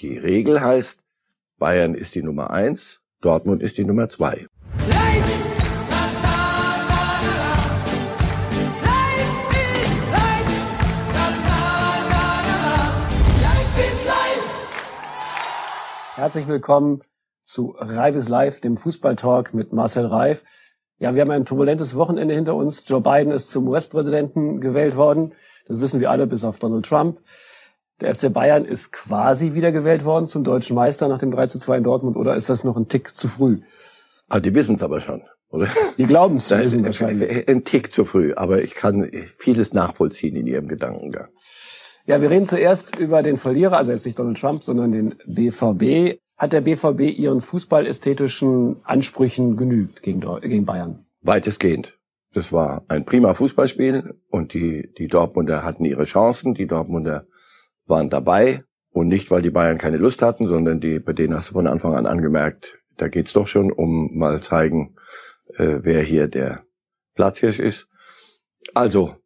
die Regel heißt, Bayern ist die Nummer eins, Dortmund ist die Nummer zwei. Herzlich willkommen zu Reif ist Live, dem Fußballtalk mit Marcel Reif. Ja, wir haben ein turbulentes Wochenende hinter uns. Joe Biden ist zum US-Präsidenten gewählt worden. Das wissen wir alle, bis auf Donald Trump. Der FC Bayern ist quasi wiedergewählt worden zum deutschen Meister nach dem 3 zu 2 in Dortmund oder ist das noch ein Tick zu früh? Ah, die wissen es aber schon, oder? Die glauben es wissen wahrscheinlich. Ein Tick zu früh, aber ich kann vieles nachvollziehen in ihrem Gedankengang. Ja, wir reden zuerst über den Verlierer, also jetzt nicht Donald Trump, sondern den BVB. Hat der BVB ihren fußballästhetischen Ansprüchen genügt gegen, gegen Bayern? Weitestgehend. Das war ein prima Fußballspiel und die, die Dortmunder hatten ihre Chancen. Die Dortmunder waren dabei und nicht, weil die Bayern keine Lust hatten, sondern die, bei denen hast du von Anfang an angemerkt, da geht's doch schon um mal zeigen, äh, wer hier der Platzhirsch ist. Also,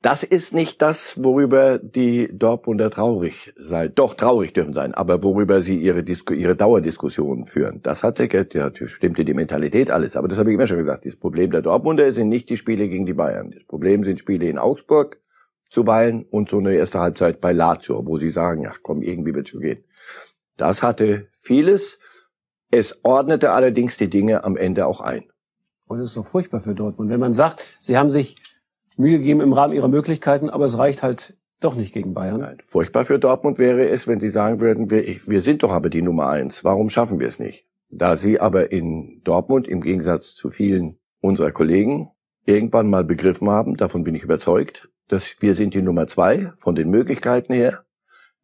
das ist nicht das, worüber die Dortmunder traurig sein, doch traurig dürfen sein, aber worüber sie ihre, Disku ihre Dauerdiskussionen führen. Das hat der, ja, stimmte die Mentalität alles, aber das habe ich immer schon gesagt. Das Problem der Dortmunder sind nicht die Spiele gegen die Bayern. Das Problem sind Spiele in Augsburg, zuweilen und so eine erste Halbzeit bei Lazio, wo sie sagen, ja komm, irgendwie wird schon gehen. Das hatte vieles. Es ordnete allerdings die Dinge am Ende auch ein. Und das ist doch furchtbar für Dortmund. Wenn man sagt, sie haben sich Mühe gegeben im Rahmen ihrer Möglichkeiten, aber es reicht halt doch nicht gegen Bayern. Nein, furchtbar für Dortmund wäre es, wenn sie sagen würden, wir, wir sind doch aber die Nummer eins. Warum schaffen wir es nicht? Da sie aber in Dortmund im Gegensatz zu vielen unserer Kollegen irgendwann mal begriffen haben, davon bin ich überzeugt, dass wir sind die Nummer zwei von den Möglichkeiten her.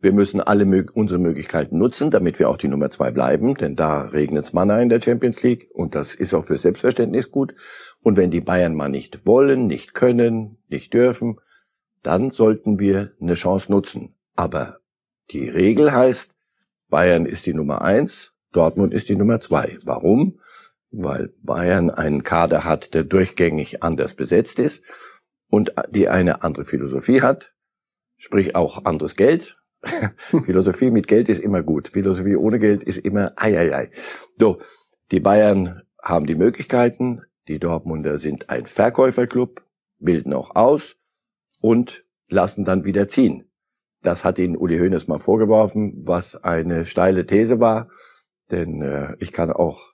Wir müssen alle unsere Möglichkeiten nutzen, damit wir auch die Nummer zwei bleiben, denn da regnet's Manna in der Champions League und das ist auch für Selbstverständnis gut. Und wenn die Bayern mal nicht wollen, nicht können, nicht dürfen, dann sollten wir eine Chance nutzen. Aber die Regel heißt, Bayern ist die Nummer eins, Dortmund ist die Nummer zwei. Warum? Weil Bayern einen Kader hat, der durchgängig anders besetzt ist und die eine andere Philosophie hat, sprich auch anderes Geld. Philosophie mit Geld ist immer gut. Philosophie ohne Geld ist immer ei, ei, ei. So, die Bayern haben die Möglichkeiten, die Dortmunder sind ein Verkäuferclub, bilden auch aus und lassen dann wieder ziehen. Das hat ihnen Uli Hoeneß mal vorgeworfen, was eine steile These war, denn äh, ich kann auch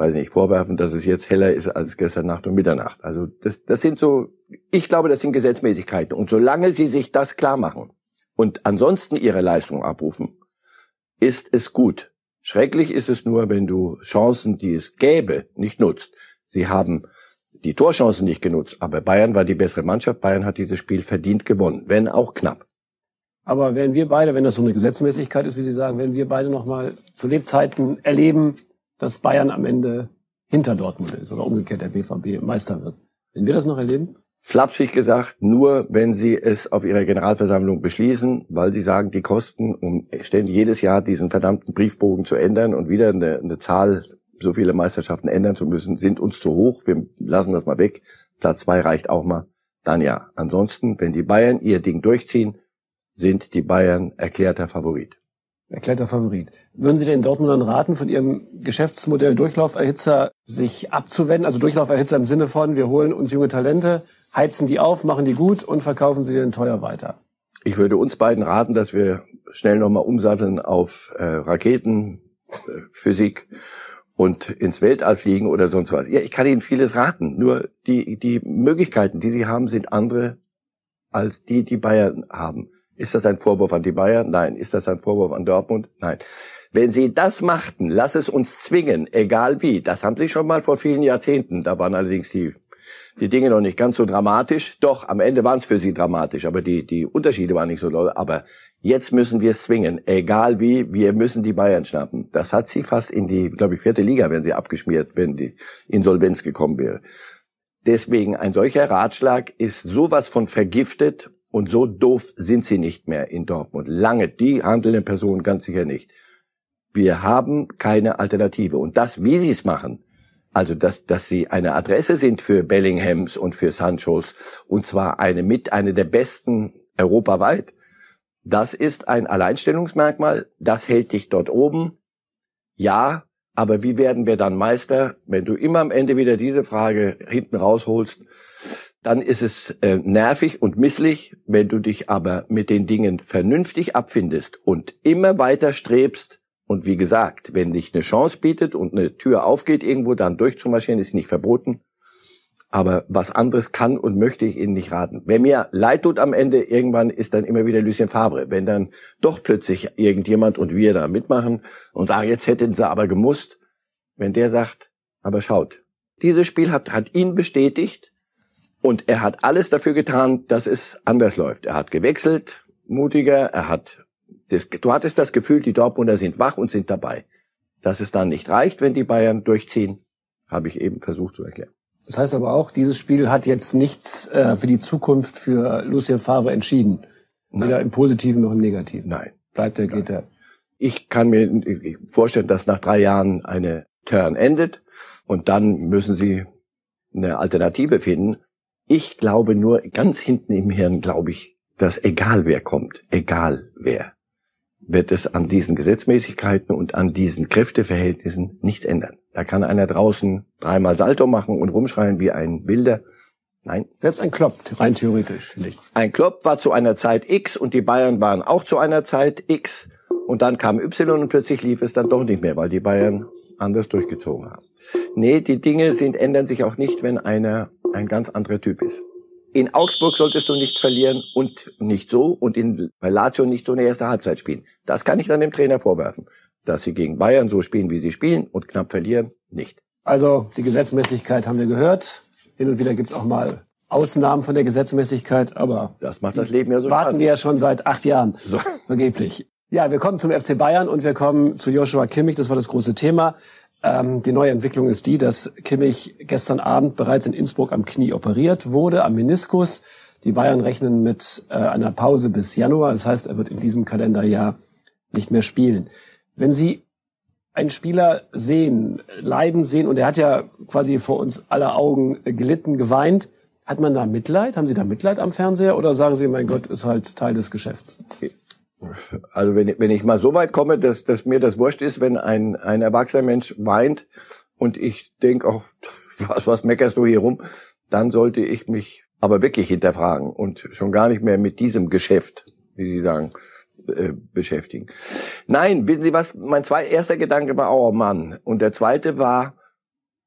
weiß nicht, vorwerfen, dass es jetzt heller ist als gestern Nacht und Mitternacht. Also das, das sind so, ich glaube, das sind Gesetzmäßigkeiten. Und solange sie sich das klar machen und ansonsten ihre Leistung abrufen, ist es gut. Schrecklich ist es nur, wenn du Chancen, die es gäbe, nicht nutzt. Sie haben die Torchancen nicht genutzt, aber Bayern war die bessere Mannschaft. Bayern hat dieses Spiel verdient gewonnen, wenn auch knapp. Aber wenn wir beide, wenn das so eine Gesetzmäßigkeit ist, wie Sie sagen, wenn wir beide nochmal zu Lebzeiten erleben, dass Bayern am Ende hinter Dortmund ist oder umgekehrt der BVB Meister wird. Wenn wir das noch erleben? Flapsig gesagt, nur wenn sie es auf ihrer Generalversammlung beschließen, weil sie sagen, die Kosten, um ständig jedes Jahr diesen verdammten Briefbogen zu ändern und wieder eine, eine Zahl, so viele Meisterschaften ändern zu müssen, sind uns zu hoch. Wir lassen das mal weg. Platz zwei reicht auch mal. Dann ja. Ansonsten, wenn die Bayern ihr Ding durchziehen, sind die Bayern erklärter Favorit. Erklärter Favorit. Würden Sie den Dortmundern raten, von Ihrem Geschäftsmodell Durchlauferhitzer sich abzuwenden? Also Durchlauferhitzer im Sinne von, wir holen uns junge Talente, heizen die auf, machen die gut und verkaufen sie dann teuer weiter. Ich würde uns beiden raten, dass wir schnell nochmal umsatteln auf äh, Raketen, äh, Physik und ins Weltall fliegen oder sonst was. Ja, ich kann Ihnen vieles raten. Nur die, die Möglichkeiten, die Sie haben, sind andere als die, die Bayern haben. Ist das ein Vorwurf an die Bayern? Nein. Ist das ein Vorwurf an Dortmund? Nein. Wenn sie das machten, lass es uns zwingen, egal wie. Das haben sie schon mal vor vielen Jahrzehnten. Da waren allerdings die, die Dinge noch nicht ganz so dramatisch. Doch, am Ende waren es für sie dramatisch, aber die, die Unterschiede waren nicht so doll. Aber jetzt müssen wir es zwingen, egal wie, wir müssen die Bayern schnappen. Das hat sie fast in die, glaube ich, vierte Liga, wenn sie abgeschmiert, wenn die Insolvenz gekommen wäre. Deswegen ein solcher Ratschlag ist sowas von vergiftet und so doof sind sie nicht mehr in Dortmund. Lange, die handelnden Personen ganz sicher nicht. Wir haben keine Alternative. Und das, wie sie es machen, also dass, dass sie eine Adresse sind für Bellinghams und für Sanchos, und zwar eine mit, eine der besten europaweit, Das ist ein Alleinstellungsmerkmal. Das hält dich dort oben. Ja, aber wie werden wir dann Meister? Wenn du immer am Ende wieder diese Frage hinten rausholst, dann ist es äh, nervig und misslich. Wenn du dich aber mit den Dingen vernünftig abfindest und immer weiter strebst, und wie gesagt, wenn dich eine Chance bietet und eine Tür aufgeht irgendwo, dann durchzumarschieren, ist nicht verboten. Aber was anderes kann und möchte ich Ihnen nicht raten. Wer mir leid tut am Ende, irgendwann ist dann immer wieder Lucien Fabre. Wenn dann doch plötzlich irgendjemand und wir da mitmachen und sagen, jetzt hätten sie aber gemusst. Wenn der sagt, aber schaut, dieses Spiel hat, hat ihn bestätigt und er hat alles dafür getan, dass es anders läuft. Er hat gewechselt, mutiger, er hat, das, du hattest das Gefühl, die Dortmunder sind wach und sind dabei. Dass es dann nicht reicht, wenn die Bayern durchziehen, habe ich eben versucht zu erklären. Das heißt aber auch, dieses Spiel hat jetzt nichts äh, für die Zukunft für Lucien Favre entschieden. Nein. Weder im Positiven noch im Negativen. Nein. Bleibt er, geht er. Ich kann mir vorstellen, dass nach drei Jahren eine Turn endet und dann müssen sie eine Alternative finden. Ich glaube nur, ganz hinten im Hirn glaube ich, dass egal wer kommt, egal wer, wird es an diesen Gesetzmäßigkeiten und an diesen Kräfteverhältnissen nichts ändern. Da kann einer draußen dreimal Salto machen und rumschreien wie ein Wilder. Nein. Selbst ein Klopp, rein theoretisch nicht. Ein Klopp war zu einer Zeit X und die Bayern waren auch zu einer Zeit X. Und dann kam Y und plötzlich lief es dann doch nicht mehr, weil die Bayern anders durchgezogen haben. Nee, die Dinge sind, ändern sich auch nicht, wenn einer ein ganz anderer Typ ist. In Augsburg solltest du nicht verlieren und nicht so und in bei Lazio nicht so eine erste Halbzeit spielen. Das kann ich dann dem Trainer vorwerfen dass sie gegen Bayern so spielen, wie sie spielen und knapp verlieren, nicht. Also die Gesetzmäßigkeit haben wir gehört. Hin und wieder gibt's auch mal Ausnahmen von der Gesetzmäßigkeit, aber das macht das Leben ja so warten spannend. wir ja schon seit acht Jahren so. vergeblich. Ja, wir kommen zum FC Bayern und wir kommen zu Joshua Kimmich. Das war das große Thema. Ähm, die neue Entwicklung ist die, dass Kimmich gestern Abend bereits in Innsbruck am Knie operiert wurde, am Meniskus. Die Bayern rechnen mit äh, einer Pause bis Januar. Das heißt, er wird in diesem Kalenderjahr nicht mehr spielen. Wenn Sie einen Spieler sehen, leiden sehen, und er hat ja quasi vor uns aller Augen gelitten, geweint, hat man da Mitleid? Haben Sie da Mitleid am Fernseher oder sagen Sie, mein Gott, ist halt Teil des Geschäfts? Also wenn, wenn ich mal so weit komme, dass, dass mir das wurscht ist, wenn ein, ein erwachsener Mensch weint und ich denke, auch, was, was meckerst du hier rum, dann sollte ich mich aber wirklich hinterfragen und schon gar nicht mehr mit diesem Geschäft, wie Sie sagen, äh, beschäftigen. Nein, wissen Sie was? Mein zwei, erster Gedanke war, oh Mann. Und der zweite war,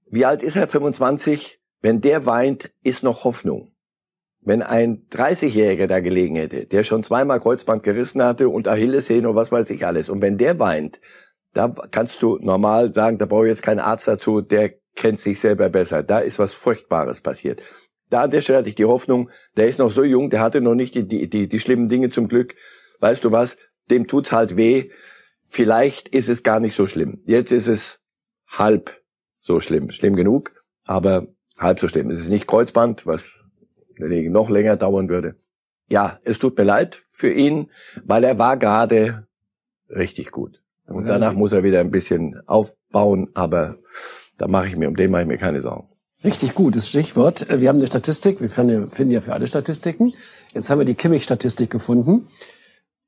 wie alt ist er? 25? Wenn der weint, ist noch Hoffnung. Wenn ein 30-Jähriger da gelegen hätte, der schon zweimal Kreuzband gerissen hatte und Achillessehne und was weiß ich alles, und wenn der weint, da kannst du normal sagen, da brauche ich jetzt keinen Arzt dazu, der kennt sich selber besser. Da ist was Furchtbares passiert. Da an der Stelle hatte ich die Hoffnung, der ist noch so jung, der hatte noch nicht die, die, die, die schlimmen Dinge zum Glück weißt du was, dem tut's halt weh. Vielleicht ist es gar nicht so schlimm. Jetzt ist es halb so schlimm. Schlimm genug, aber halb so schlimm. Es ist nicht Kreuzband, was noch länger dauern würde. Ja, es tut mir leid für ihn, weil er war gerade richtig gut. Und danach muss er wieder ein bisschen aufbauen, aber da mache ich mir, um den mache ich mir keine Sorgen. Richtig gutes Stichwort. Wir haben eine Statistik, wir finden ja für alle Statistiken. Jetzt haben wir die Kimmich-Statistik gefunden.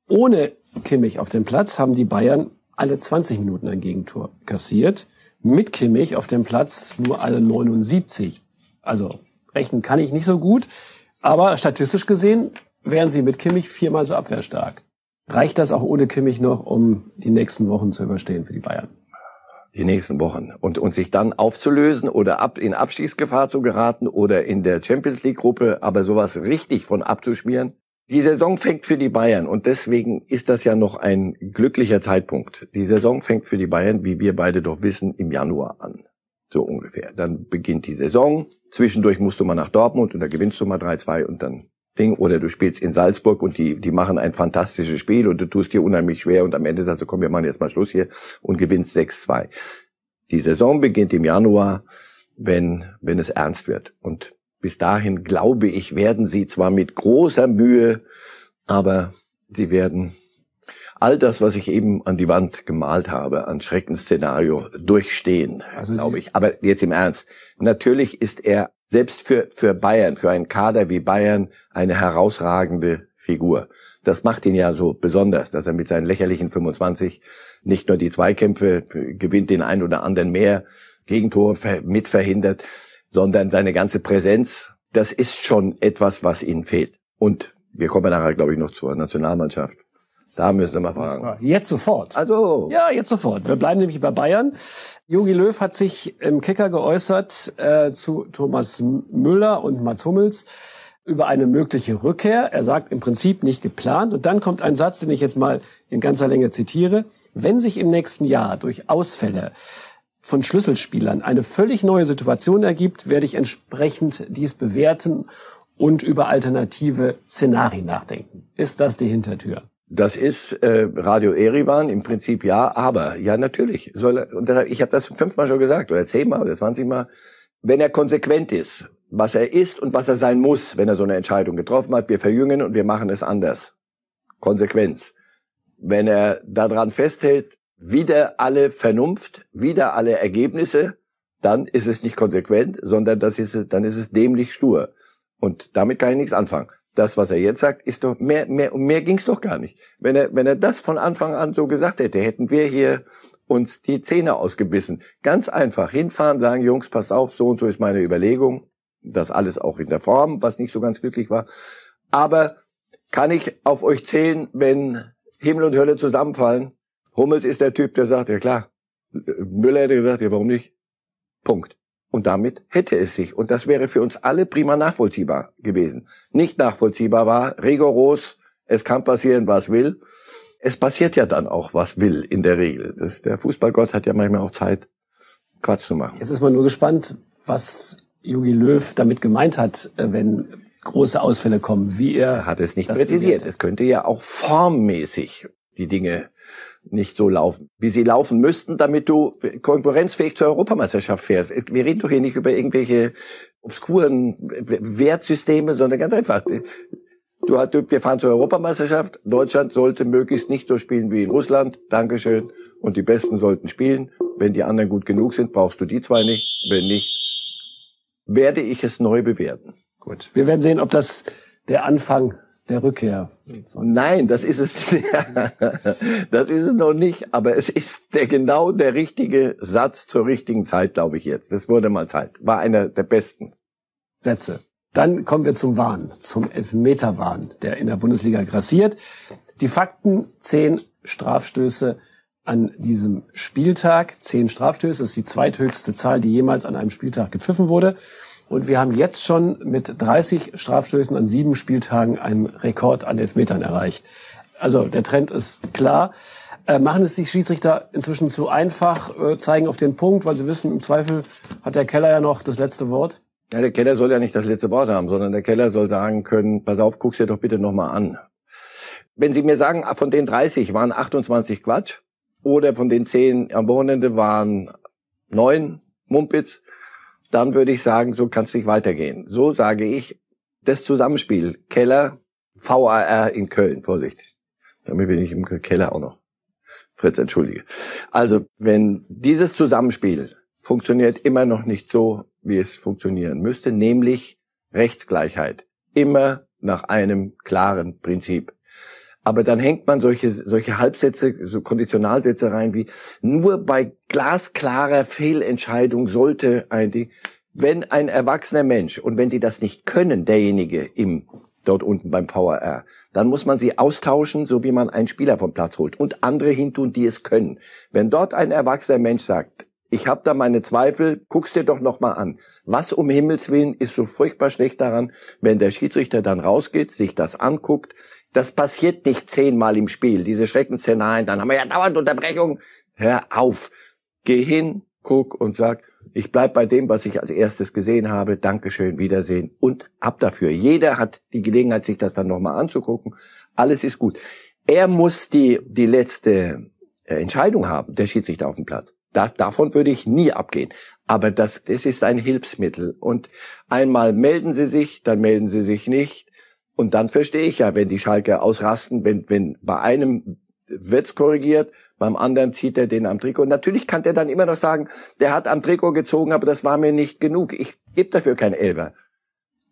Ohne Kimmich auf dem Platz haben die Bayern alle 20 Minuten ein Gegentor kassiert. Mit Kimmich auf dem Platz nur alle 79. Also rechnen kann ich nicht so gut. Aber statistisch gesehen wären sie mit Kimmich viermal so abwehrstark. Reicht das auch ohne Kimmich noch, um die nächsten Wochen zu überstehen für die Bayern? Die nächsten Wochen. Und, und sich dann aufzulösen oder ab, in Abstiegsgefahr zu geraten oder in der Champions League Gruppe, aber sowas richtig von abzuschmieren? Die Saison fängt für die Bayern und deswegen ist das ja noch ein glücklicher Zeitpunkt. Die Saison fängt für die Bayern, wie wir beide doch wissen, im Januar an. So ungefähr. Dann beginnt die Saison. Zwischendurch musst du mal nach Dortmund und da gewinnst du mal 3-2 und dann Ding. Oder du spielst in Salzburg und die, die machen ein fantastisches Spiel und du tust dir unheimlich schwer und am Ende sagst du, komm, wir machen jetzt mal Schluss hier und gewinnst 6-2. Die Saison beginnt im Januar, wenn, wenn es ernst wird. Und bis dahin, glaube ich, werden sie zwar mit großer Mühe, aber sie werden all das, was ich eben an die Wand gemalt habe, an Schreckensszenario durchstehen, also glaube ich. Aber jetzt im Ernst. Natürlich ist er selbst für, für Bayern, für einen Kader wie Bayern, eine herausragende Figur. Das macht ihn ja so besonders, dass er mit seinen lächerlichen 25 nicht nur die Zweikämpfe gewinnt, den einen oder anderen mehr Gegentor mitverhindert, sondern seine ganze Präsenz, das ist schon etwas, was ihnen fehlt. Und wir kommen nachher, glaube ich, noch zur Nationalmannschaft. Da müssen wir mal fragen. Jetzt sofort. Also. Ja, jetzt sofort. Wir bleiben nämlich bei Bayern. Jogi Löw hat sich im Kicker geäußert äh, zu Thomas Müller und Mats Hummels über eine mögliche Rückkehr. Er sagt im Prinzip nicht geplant. Und dann kommt ein Satz, den ich jetzt mal in ganzer Länge zitiere. Wenn sich im nächsten Jahr durch Ausfälle von Schlüsselspielern eine völlig neue Situation ergibt, werde ich entsprechend dies bewerten und über alternative Szenarien nachdenken. Ist das die Hintertür? Das ist äh, Radio Erivan im Prinzip ja, aber ja natürlich soll er, und deshalb, ich habe das fünfmal schon gesagt oder zehnmal oder zwanzigmal, wenn er konsequent ist, was er ist und was er sein muss, wenn er so eine Entscheidung getroffen hat, wir verjüngen und wir machen es anders. Konsequenz. Wenn er daran festhält, wieder alle Vernunft, wieder alle Ergebnisse, dann ist es nicht konsequent, sondern das ist, dann ist es dämlich stur. Und damit kann ich nichts anfangen das, was er jetzt sagt, ist doch mehr, mehr, um mehr ging's doch gar nicht. Wenn er, wenn er das von Anfang an so gesagt hätte, hätten wir hier uns die Zähne ausgebissen. Ganz einfach hinfahren, sagen, Jungs, passt auf, so und so ist meine Überlegung. Das alles auch in der Form, was nicht so ganz glücklich war. Aber kann ich auf euch zählen, wenn Himmel und Hölle zusammenfallen? Hummels ist der Typ, der sagt, ja klar. Müller hätte gesagt, ja warum nicht? Punkt. Und damit hätte es sich, und das wäre für uns alle prima nachvollziehbar gewesen. Nicht nachvollziehbar war, rigoros, es kann passieren, was will. Es passiert ja dann auch, was will, in der Regel. Das, der Fußballgott hat ja manchmal auch Zeit, Quatsch zu machen. Jetzt ist man nur gespannt, was Jogi Löw damit gemeint hat, äh, wenn große Ausfälle kommen, wie er. er hat es nicht präzisiert. Es könnte ja auch formmäßig die Dinge nicht so laufen, wie sie laufen müssten, damit du konkurrenzfähig zur Europameisterschaft fährst. Wir reden doch hier nicht über irgendwelche obskuren Wertsysteme, sondern ganz einfach. Du, wir fahren zur Europameisterschaft. Deutschland sollte möglichst nicht so spielen wie in Russland. Dankeschön. Und die Besten sollten spielen. Wenn die anderen gut genug sind, brauchst du die zwei nicht. Wenn nicht, werde ich es neu bewerten. Gut. Wir werden sehen, ob das der Anfang der Rückkehr. Nein, das ist es. das ist es noch nicht. Aber es ist der genau der richtige Satz zur richtigen Zeit, glaube ich jetzt. Das wurde mal Zeit. War einer der besten Sätze. Dann kommen wir zum Wahn, zum Elfmeterwahn, der in der Bundesliga grassiert. Die Fakten: zehn Strafstöße an diesem Spieltag. Zehn Strafstöße ist die zweithöchste Zahl, die jemals an einem Spieltag gepfiffen wurde. Und wir haben jetzt schon mit 30 Strafstößen an sieben Spieltagen einen Rekord an Elfmetern erreicht. Also der Trend ist klar. Äh, machen es die Schiedsrichter inzwischen zu einfach, äh, zeigen auf den Punkt, weil sie wissen, im Zweifel hat der Keller ja noch das letzte Wort? Ja, der Keller soll ja nicht das letzte Wort haben, sondern der Keller soll sagen können, pass auf, guck's dir doch bitte nochmal an. Wenn Sie mir sagen, von den 30 waren 28 Quatsch oder von den 10 am Wochenende waren 9 Mumpitz, dann würde ich sagen, so kann es nicht weitergehen. So sage ich, das Zusammenspiel Keller, VAR in Köln, Vorsicht. Damit bin ich im Keller auch noch. Fritz, entschuldige. Also, wenn dieses Zusammenspiel funktioniert immer noch nicht so, wie es funktionieren müsste, nämlich Rechtsgleichheit. Immer nach einem klaren Prinzip. Aber dann hängt man solche, solche Halbsätze, so Konditionalsätze rein wie, nur bei glasklarer Fehlentscheidung sollte ein, wenn ein erwachsener Mensch, und wenn die das nicht können, derjenige im, dort unten beim VAR, dann muss man sie austauschen, so wie man einen Spieler vom Platz holt und andere hintun, die es können. Wenn dort ein erwachsener Mensch sagt, ich habe da meine Zweifel, guck's dir doch noch mal an. Was um Himmels Willen ist so furchtbar schlecht daran, wenn der Schiedsrichter dann rausgeht, sich das anguckt, das passiert nicht zehnmal im Spiel, diese Schreckensszenarien, dann haben wir ja dauernd Unterbrechung. Hör auf. Geh hin, guck und sag, ich bleib bei dem, was ich als erstes gesehen habe. Dankeschön, Wiedersehen und ab dafür. Jeder hat die Gelegenheit, sich das dann nochmal anzugucken. Alles ist gut. Er muss die, die letzte äh, Entscheidung haben, der Schiedsrichter auf dem Platz. Da, davon würde ich nie abgehen. Aber das, das ist ein Hilfsmittel. Und einmal melden Sie sich, dann melden Sie sich nicht. Und dann verstehe ich ja, wenn die Schalke ausrasten, wenn, wenn bei einem wird's korrigiert, beim anderen zieht er den am Trikot. Und natürlich kann der dann immer noch sagen, der hat am Trikot gezogen, aber das war mir nicht genug. Ich gebe dafür kein Elber.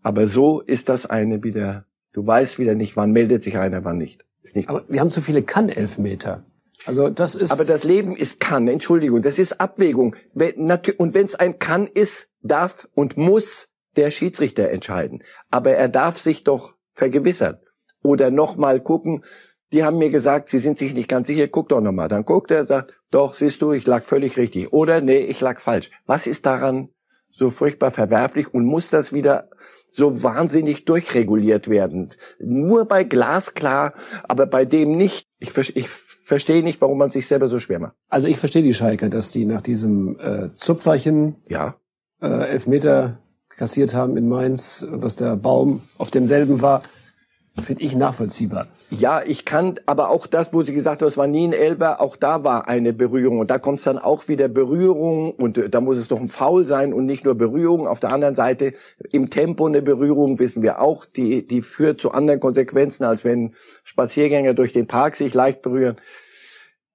Aber so ist das eine wieder Du weißt wieder nicht, wann meldet sich einer, wann nicht. Ist nicht Aber wir haben zu viele Kann-Elfmeter. Also das ist. Aber das Leben ist kann, Entschuldigung, das ist Abwägung. Und wenn es ein kann ist, darf und muss der Schiedsrichter entscheiden. Aber er darf sich doch vergewissern oder nochmal gucken. Die haben mir gesagt, sie sind sich nicht ganz sicher, guck doch nochmal. Dann guckt er, sagt, doch, siehst du, ich lag völlig richtig. Oder nee, ich lag falsch. Was ist daran so furchtbar verwerflich und muss das wieder so wahnsinnig durchreguliert werden? Nur bei glasklar, aber bei dem nicht. Ich, ich verstehe nicht, warum man sich selber so schwer macht. Also ich verstehe die Schalke, dass die nach diesem äh, Zupferchen ja. äh, Elfmeter kassiert haben in Mainz dass der Baum auf demselben war. Finde ich nachvollziehbar. Ja, ich kann, aber auch das, wo sie gesagt hat, es war nie ein Elber, auch da war eine Berührung. Und da kommt es dann auch wieder Berührung und äh, da muss es doch ein Foul sein und nicht nur Berührung. Auf der anderen Seite im Tempo eine Berührung, wissen wir auch, die, die führt zu anderen Konsequenzen, als wenn Spaziergänger durch den Park sich leicht berühren.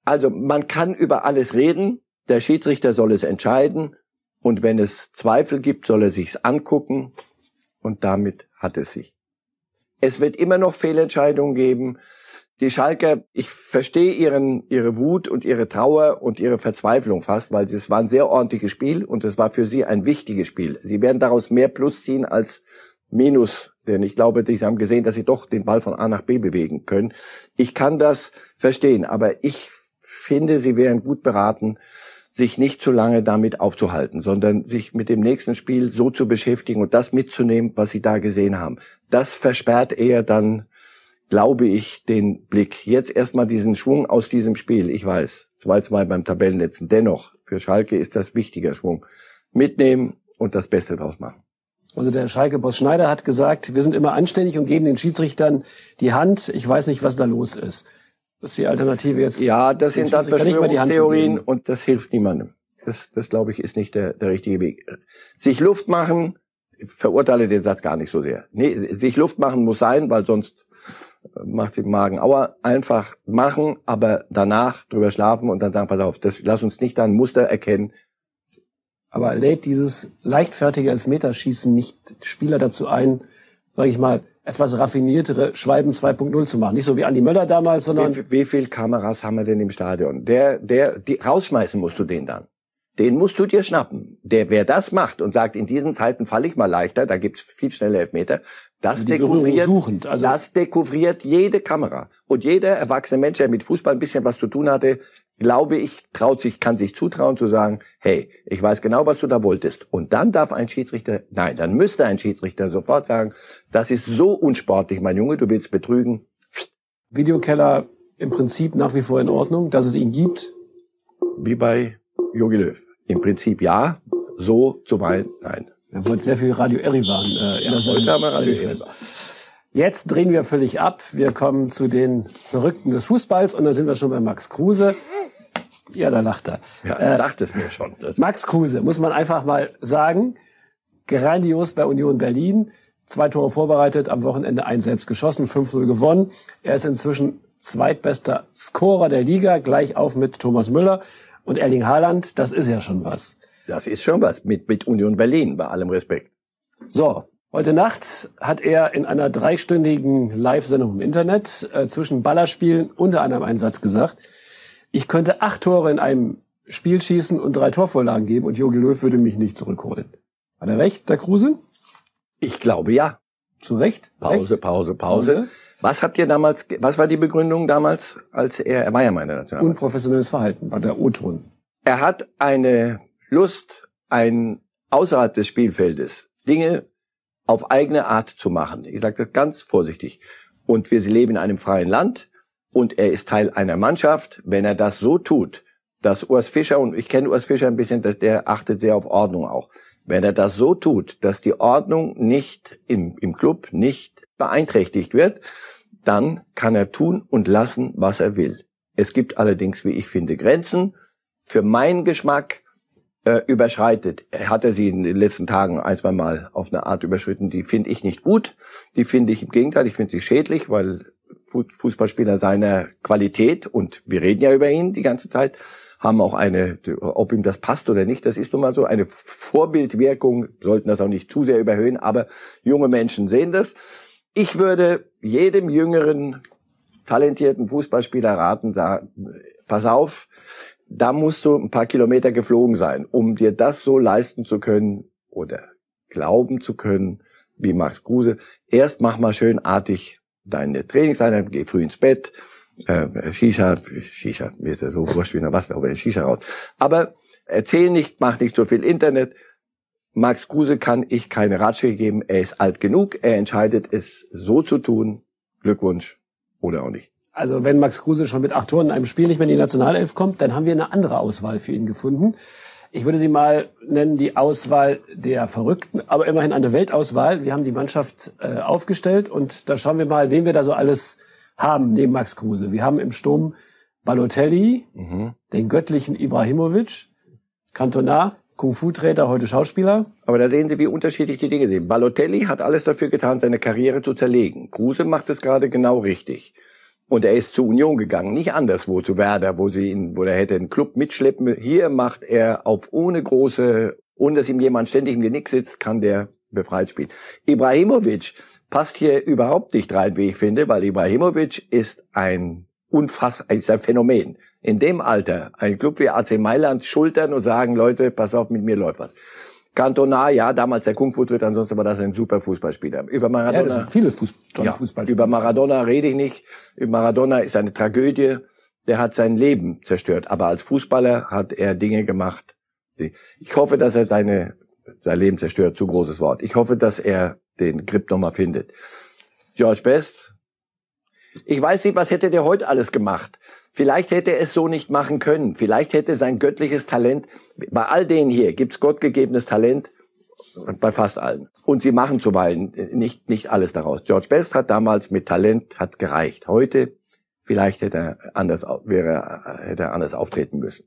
Also man kann über alles reden. Der Schiedsrichter soll es entscheiden. Und wenn es Zweifel gibt, soll er sich's angucken. Und damit hat es sich. Es wird immer noch Fehlentscheidungen geben. Die Schalker, ich verstehe ihren, ihre Wut und ihre Trauer und ihre Verzweiflung fast, weil es war ein sehr ordentliches Spiel und es war für sie ein wichtiges Spiel. Sie werden daraus mehr Plus ziehen als Minus, denn ich glaube, sie haben gesehen, dass sie doch den Ball von A nach B bewegen können. Ich kann das verstehen, aber ich finde, sie wären gut beraten, sich nicht zu lange damit aufzuhalten, sondern sich mit dem nächsten Spiel so zu beschäftigen und das mitzunehmen, was sie da gesehen haben. Das versperrt eher dann, glaube ich, den Blick. Jetzt erstmal diesen Schwung aus diesem Spiel. Ich weiß, 2-2 beim Tabellenletzten. Dennoch, für Schalke ist das wichtiger Schwung. Mitnehmen und das Beste draus machen. Also der Schalke-Boss Schneider hat gesagt, wir sind immer anständig und geben den Schiedsrichtern die Hand. Ich weiß nicht, was da los ist. Das ist die Alternative jetzt. Ja, das sind dann Verschwörungstheorien und das hilft niemandem. Das, das glaube ich, ist nicht der, der richtige Weg. Sich Luft machen, verurteile den Satz gar nicht so sehr. Nee, sich Luft machen muss sein, weil sonst macht sie Magen Aua. Einfach machen, aber danach drüber schlafen und dann sagen, pass auf, das, lass uns nicht ein Muster erkennen. Aber lädt dieses leichtfertige Elfmeterschießen nicht Spieler dazu ein, sage ich mal, etwas raffiniertere Schwalben 2.0 zu machen. Nicht so wie Andi Möller damals, sondern... Wie, wie viel Kameras haben wir denn im Stadion? Der, der, die, rausschmeißen musst du den dann. Den musst du dir schnappen. Der, wer das macht und sagt, in diesen Zeiten falle ich mal leichter, da gibt's viel schneller Elfmeter, das, dekouvriert, also das dekouvriert jede Kamera. Und jeder erwachsene Mensch, der mit Fußball ein bisschen was zu tun hatte, glaube ich, traut sich, kann sich zutrauen zu sagen, hey, ich weiß genau, was du da wolltest. Und dann darf ein Schiedsrichter, nein, dann müsste ein Schiedsrichter sofort sagen, das ist so unsportlich, mein Junge, du willst betrügen. Videokeller im Prinzip nach wie vor in Ordnung, dass es ihn gibt? Wie bei Jogi Löw. Im Prinzip ja, so zuweilen nein. Er wollte sehr viel Radio Erivan äh, in der Radio Erivan. Jetzt drehen wir völlig ab. Wir kommen zu den Verrückten des Fußballs und da sind wir schon bei Max Kruse. Ja, da lacht er. Ja, äh, dachte es mir schon. Max Kruse, muss man einfach mal sagen, grandios bei Union Berlin. Zwei Tore vorbereitet, am Wochenende ein selbst geschossen, 5-0 gewonnen. Er ist inzwischen zweitbester Scorer der Liga, gleich auf mit Thomas Müller und Erling Haaland. Das ist ja schon was. Das ist schon was mit, mit Union Berlin, bei allem Respekt. So, Heute Nacht hat er in einer dreistündigen Live-Sendung im Internet äh, zwischen Ballerspielen unter anderem einen Satz gesagt, ich könnte acht Tore in einem Spiel schießen und drei Torvorlagen geben und Jogi Löw würde mich nicht zurückholen. Hat er recht, der Kruse? Ich glaube ja. Zu Recht? Pause, Recht? Pause, Pause, Pause. Was habt ihr damals, was war die Begründung damals, als er, er war ja meine Nationalmannschaft. Unprofessionelles Verhalten, war der O-Ton. Er hat eine Lust, ein außerhalb des Spielfeldes Dinge auf eigene Art zu machen. Ich sage das ganz vorsichtig. Und wir leben in einem freien Land und er ist Teil einer Mannschaft, wenn er das so tut, dass Urs Fischer, und ich kenne Urs Fischer ein bisschen, der achtet sehr auf Ordnung auch, wenn er das so tut, dass die Ordnung nicht im, im Club nicht beeinträchtigt wird, dann kann er tun und lassen, was er will. Es gibt allerdings, wie ich finde, Grenzen. Für meinen Geschmack äh, überschreitet. Hat er sie in den letzten Tagen ein, zwei Mal auf eine Art überschritten, die finde ich nicht gut. Die finde ich im Gegenteil, ich finde sie schädlich, weil Fußballspieler seiner Qualität, und wir reden ja über ihn die ganze Zeit, haben auch eine, ob ihm das passt oder nicht, das ist nun mal so, eine Vorbildwirkung, sollten das auch nicht zu sehr überhöhen, aber junge Menschen sehen das. Ich würde jedem jüngeren, talentierten Fußballspieler raten, da, pass auf, da musst du ein paar Kilometer geflogen sein, um dir das so leisten zu können oder glauben zu können, wie Max Kruse. Erst mach mal schön artig deine Trainingseinheit, geh früh ins Bett, äh, Shisha, Shisha, mir ist ja so wurscht wie was, aber Shisha raus. Aber erzähl nicht, mach nicht so viel Internet. Max Kruse kann ich keine Ratschläge geben. Er ist alt genug. Er entscheidet es so zu tun. Glückwunsch oder auch nicht. Also wenn Max Kruse schon mit acht Toren in einem Spiel nicht mehr in die Nationalelf kommt, dann haben wir eine andere Auswahl für ihn gefunden. Ich würde sie mal nennen die Auswahl der Verrückten, aber immerhin eine Weltauswahl. Wir haben die Mannschaft äh, aufgestellt und da schauen wir mal, wen wir da so alles haben neben Max Kruse. Wir haben im Sturm Balotelli, mhm. den göttlichen Ibrahimovic, Cantona, Kung-Fu-Trainer, heute Schauspieler. Aber da sehen Sie, wie unterschiedlich die Dinge sind. Balotelli hat alles dafür getan, seine Karriere zu zerlegen. Kruse macht es gerade genau richtig. Und er ist zur Union gegangen, nicht anderswo zu Werder, wo sie ihn, wo er hätte einen Club mitschleppen. Hier macht er auf ohne große, ohne dass ihm jemand ständig im Genick sitzt, kann der befreit spielen. Ibrahimovic passt hier überhaupt nicht rein, wie ich finde, weil Ibrahimovic ist ein unfass, ist ein Phänomen. In dem Alter, ein Club wie AC Mailand schultern und sagen, Leute, pass auf, mit mir läuft was. Cantona, ja, damals der Kung Fu Tritt, ansonsten war das ein super Fußballspieler. Über Maradona. Ja, das sind viele Fuß ja, Fußballspieler. Über Maradona rede ich nicht. Über Maradona ist eine Tragödie. Der hat sein Leben zerstört. Aber als Fußballer hat er Dinge gemacht. Ich hoffe, dass er seine, sein Leben zerstört. Zu großes Wort. Ich hoffe, dass er den Grip nochmal findet. George Best. Ich weiß nicht, was hätte der heute alles gemacht. Vielleicht hätte er es so nicht machen können. Vielleicht hätte sein göttliches Talent, bei all denen hier gibt's gottgegebenes Talent, bei fast allen. Und sie machen zuweilen nicht, nicht alles daraus. George Best hat damals mit Talent, hat gereicht. Heute, vielleicht hätte er anders, wäre, hätte er anders auftreten müssen.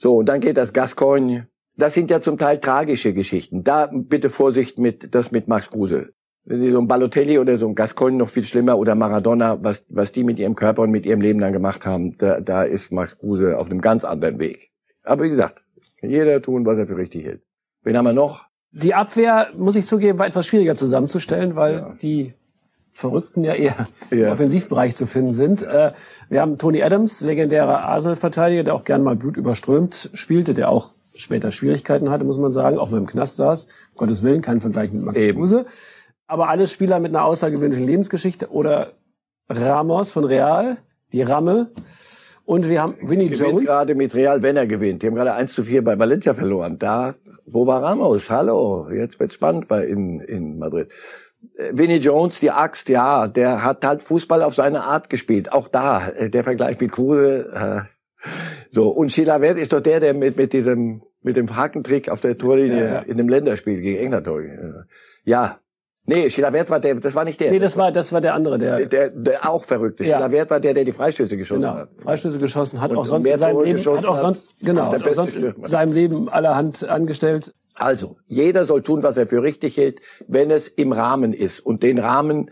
So, und dann geht das Gascoigne. Das sind ja zum Teil tragische Geschichten. Da bitte Vorsicht mit, das mit Max Kruse so ein Balotelli oder so ein Gascoigne noch viel schlimmer oder Maradona, was, was die mit ihrem Körper und mit ihrem Leben dann gemacht haben, da, da ist Max Kruse auf einem ganz anderen Weg. Aber wie gesagt, jeder tun, was er für richtig hält. Wen haben wir noch? Die Abwehr, muss ich zugeben, war etwas schwieriger zusammenzustellen, weil ja. die Verrückten ja eher ja. im Offensivbereich zu finden sind. Äh, wir haben Tony Adams, legendärer Arsenal-Verteidiger, der auch gern mal Blut überströmt spielte, der auch später Schwierigkeiten hatte, muss man sagen, auch mal im Knast saß. Um Gottes Willen, kein Vergleich mit Max Eben. Kruse aber alles Spieler mit einer außergewöhnlichen Lebensgeschichte. Oder Ramos von Real, die Ramme. Und wir haben Vinnie gewinnt Jones. gerade mit Real, wenn er gewinnt. Die haben gerade 1 zu 4 bei Valencia verloren. Da, wo war Ramos? Hallo, jetzt wird's spannend bei in, in Madrid. Äh, Vinnie Jones, die Axt, ja, der hat halt Fußball auf seine Art gespielt. Auch da, äh, der Vergleich mit Kruse. Äh, so, und Chilavert ist doch der, der mit, mit diesem, mit dem Hakentrick auf der Torlinie ja, ja. in dem Länderspiel gegen England. Ja, Nee, Schiller-Wert war der, das war nicht der. Nee, das war, das war der andere, der. Der, der auch verrückte. Ja. Schiller-Wert war der, der die Freistöße geschossen genau. hat. Freistöße geschossen hat, und auch sonst in seinem Leben, hat auch sonst, genau, hat auch sonst in seinem Leben allerhand angestellt. Also, jeder soll tun, was er für richtig hält, wenn es im Rahmen ist. Und den Rahmen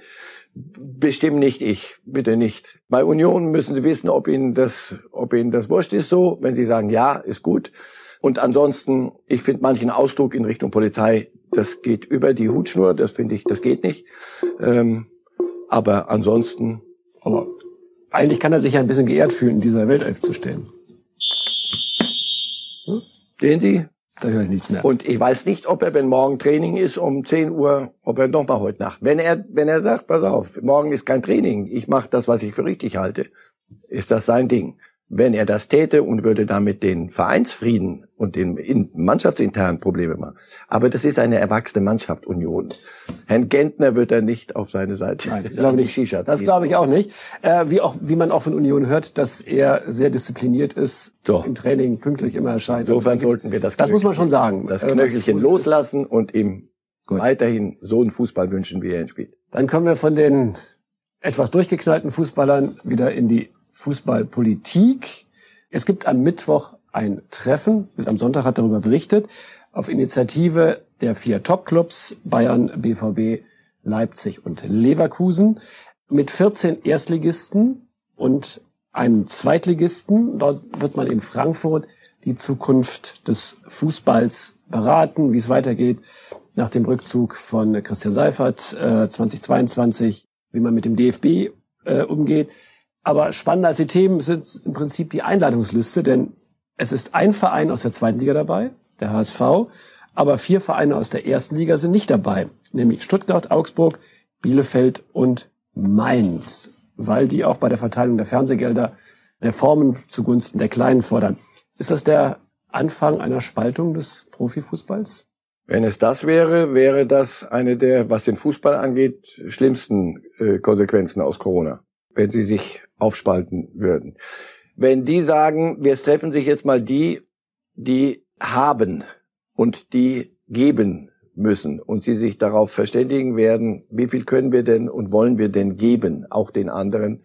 bestimmt nicht ich, bitte nicht. Bei Union müssen Sie wissen, ob Ihnen das, ob Ihnen das wurscht ist so. Wenn Sie sagen, ja, ist gut. Und ansonsten, ich finde manchen Ausdruck in Richtung Polizei das geht über die Hutschnur, das finde ich, das geht nicht. Ähm, aber ansonsten. Aber eigentlich kann er sich ja ein bisschen geehrt fühlen, in dieser Weltelf zu stehen. Hm? Sehen Sie? Da höre ich nichts mehr. Und ich weiß nicht, ob er, wenn morgen Training ist um 10 Uhr, ob er noch mal heute Nacht. Wenn er, wenn er sagt, pass auf, morgen ist kein Training, ich mache das, was ich für richtig halte, ist das sein Ding wenn er das täte und würde damit den Vereinsfrieden und den mannschaftsinternen Probleme machen. Aber das ist eine erwachsene Mannschaft Union. Herrn Gentner wird er nicht auf seine Seite. Nein, ich glaube nicht. Shisha das glaube ich auch nicht. Äh, wie auch, wie man auch von Union hört, dass er sehr diszipliniert ist, so. im Training pünktlich immer erscheint. Insofern sollten wir das. Das muss man schon sagen. Das äh, Knöchelchen loslassen und ihm Gut. weiterhin so einen Fußball wünschen, wie er ihn spielt. Dann kommen wir von den etwas durchgeknallten Fußballern wieder in die Fußballpolitik. Es gibt am Mittwoch ein Treffen, Bild am Sonntag hat darüber berichtet, auf Initiative der vier Topclubs Bayern, BVB, Leipzig und Leverkusen mit 14 Erstligisten und einem Zweitligisten. Dort wird man in Frankfurt die Zukunft des Fußballs beraten, wie es weitergeht nach dem Rückzug von Christian Seifert äh, 2022 wie man mit dem DFB äh, umgeht. Aber spannender als die Themen sind im Prinzip die Einladungsliste, denn es ist ein Verein aus der zweiten Liga dabei, der HSV, aber vier Vereine aus der ersten Liga sind nicht dabei, nämlich Stuttgart, Augsburg, Bielefeld und Mainz, weil die auch bei der Verteilung der Fernsehgelder Reformen zugunsten der Kleinen fordern. Ist das der Anfang einer Spaltung des Profifußballs? Wenn es das wäre, wäre das eine der, was den Fußball angeht, schlimmsten äh, Konsequenzen aus Corona, wenn sie sich aufspalten würden. Wenn die sagen, wir treffen sich jetzt mal die, die haben und die geben müssen und sie sich darauf verständigen werden, wie viel können wir denn und wollen wir denn geben, auch den anderen,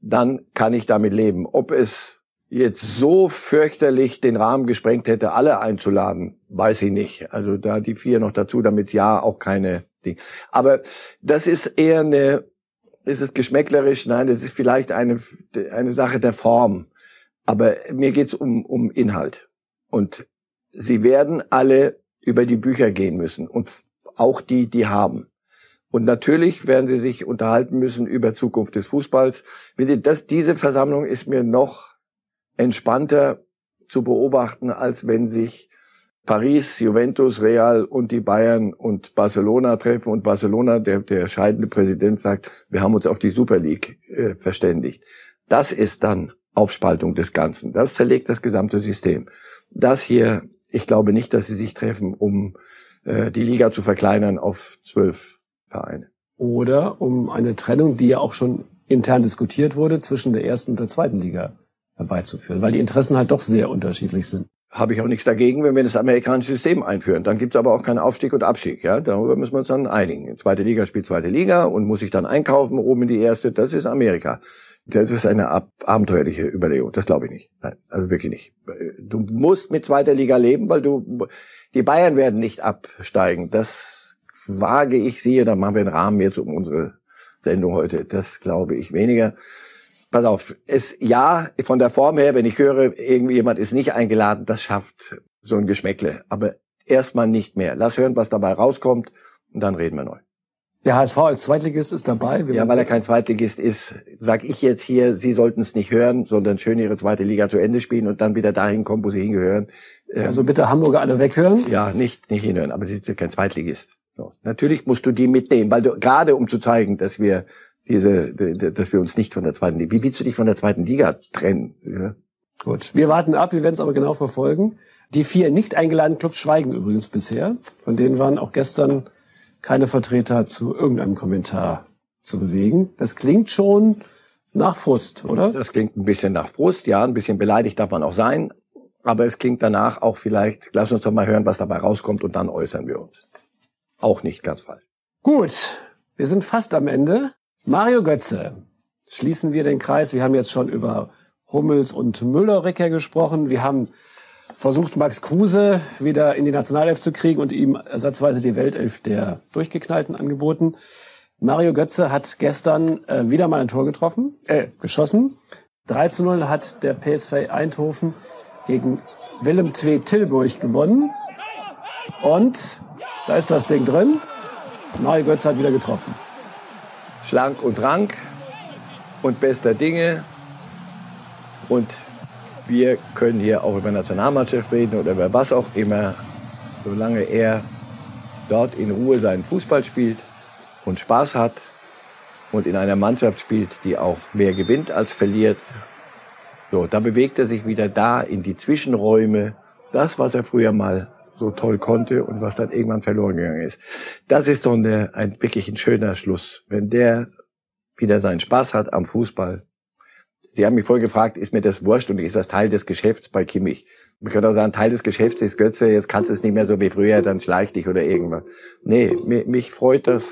dann kann ich damit leben. Ob es jetzt so fürchterlich den Rahmen gesprengt hätte, alle einzuladen, weiß ich nicht. Also da die vier noch dazu, damit ja auch keine Ding. Aber das ist eher eine, ist es geschmäcklerisch? Nein, das ist vielleicht eine, eine Sache der Form. Aber mir geht's um, um Inhalt. Und sie werden alle über die Bücher gehen müssen. Und auch die, die haben. Und natürlich werden sie sich unterhalten müssen über Zukunft des Fußballs. Das, diese Versammlung ist mir noch entspannter zu beobachten, als wenn sich Paris, Juventus, Real und die Bayern und Barcelona treffen und Barcelona, der, der scheidende Präsident sagt, wir haben uns auf die Super League äh, verständigt. Das ist dann Aufspaltung des Ganzen. Das zerlegt das gesamte System. Das hier, ich glaube nicht, dass sie sich treffen, um äh, die Liga zu verkleinern auf zwölf Vereine. Oder um eine Trennung, die ja auch schon intern diskutiert wurde, zwischen der ersten und der zweiten Liga herbeizuführen, weil die Interessen halt doch sehr unterschiedlich sind. Habe ich auch nichts dagegen, wenn wir das amerikanische System einführen. Dann gibt's aber auch keinen Aufstieg und Abstieg. Ja, darüber müssen wir uns dann einigen. Zweite Liga spielt zweite Liga und muss sich dann einkaufen oben in die erste. Das ist Amerika. Das ist eine ab abenteuerliche Überlegung. Das glaube ich nicht. Nein, also wirklich nicht. Du musst mit zweiter Liga leben, weil du die Bayern werden nicht absteigen. Das wage ich sehe. Da machen wir einen Rahmen jetzt um unsere Sendung heute. Das glaube ich weniger pass auf, es, ja, von der Form her, wenn ich höre, irgendwie jemand ist nicht eingeladen, das schafft so ein Geschmäckle. Aber erstmal nicht mehr. Lass hören, was dabei rauskommt und dann reden wir neu. Der HSV als Zweitligist ist dabei. ja, weil er kein Zweitligist ist, sag ich jetzt hier, Sie sollten es nicht hören, sondern schön Ihre zweite Liga zu Ende spielen und dann wieder dahin kommen, wo Sie hingehören. Ähm, also bitte Hamburger alle weghören? Ja, nicht, nicht hinhören, aber Sie sind kein Zweitligist. So. Natürlich musst du die mitnehmen, weil du, gerade um zu zeigen, dass wir diese, dass wir uns nicht von der zweiten Liga, wie willst du dich von der zweiten Liga trennen? Ja? Gut, wir warten ab, wir werden es aber genau verfolgen. Die vier nicht eingeladenen Clubs schweigen übrigens bisher. Von denen waren auch gestern keine Vertreter zu irgendeinem Kommentar zu bewegen. Das klingt schon nach Frust, oder? Das klingt ein bisschen nach Frust, ja, ein bisschen beleidigt darf man auch sein. Aber es klingt danach auch vielleicht, lass uns doch mal hören, was dabei rauskommt und dann äußern wir uns. Auch nicht ganz falsch. Gut, wir sind fast am Ende. Mario Götze. Schließen wir den Kreis. Wir haben jetzt schon über Hummels und Müller-Ricker gesprochen. Wir haben versucht, Max Kruse wieder in die Nationalelf zu kriegen und ihm ersatzweise die Weltelf der Durchgeknallten angeboten. Mario Götze hat gestern äh, wieder mal ein Tor getroffen, äh, geschossen. 3 zu 0 hat der PSV Eindhoven gegen Willem II Tilburg gewonnen. Und da ist das Ding drin. Mario Götze hat wieder getroffen schlank und rank und bester Dinge. Und wir können hier auch über Nationalmannschaft reden oder über was auch immer, solange er dort in Ruhe seinen Fußball spielt und Spaß hat und in einer Mannschaft spielt, die auch mehr gewinnt als verliert. So, da bewegt er sich wieder da in die Zwischenräume. Das, was er früher mal so toll konnte und was dann irgendwann verloren gegangen ist. Das ist doch eine, ein wirklich ein schöner Schluss. Wenn der wieder seinen Spaß hat am Fußball. Sie haben mich vorhin gefragt, ist mir das wurscht und ist das Teil des Geschäfts bei Kimmich? Man könnte auch sagen, Teil des Geschäfts ist Götze, jetzt kannst du es nicht mehr so wie früher, dann schleich dich oder irgendwas. Nee, mich, mich freut das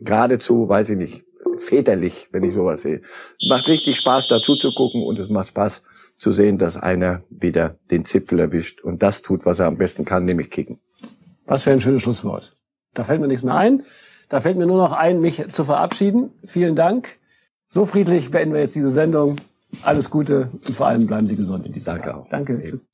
geradezu, weiß ich nicht, väterlich, wenn ich sowas sehe. Macht richtig Spaß, dazu zu gucken und es macht Spaß, zu sehen, dass einer wieder den Zipfel erwischt und das tut, was er am besten kann, nämlich kicken. Was für ein schönes Schlusswort. Da fällt mir nichts mehr ein. Da fällt mir nur noch ein, mich zu verabschieden. Vielen Dank. So friedlich beenden wir jetzt diese Sendung. Alles Gute und vor allem bleiben Sie gesund in dieser Danke auch. Danke. Tschüss.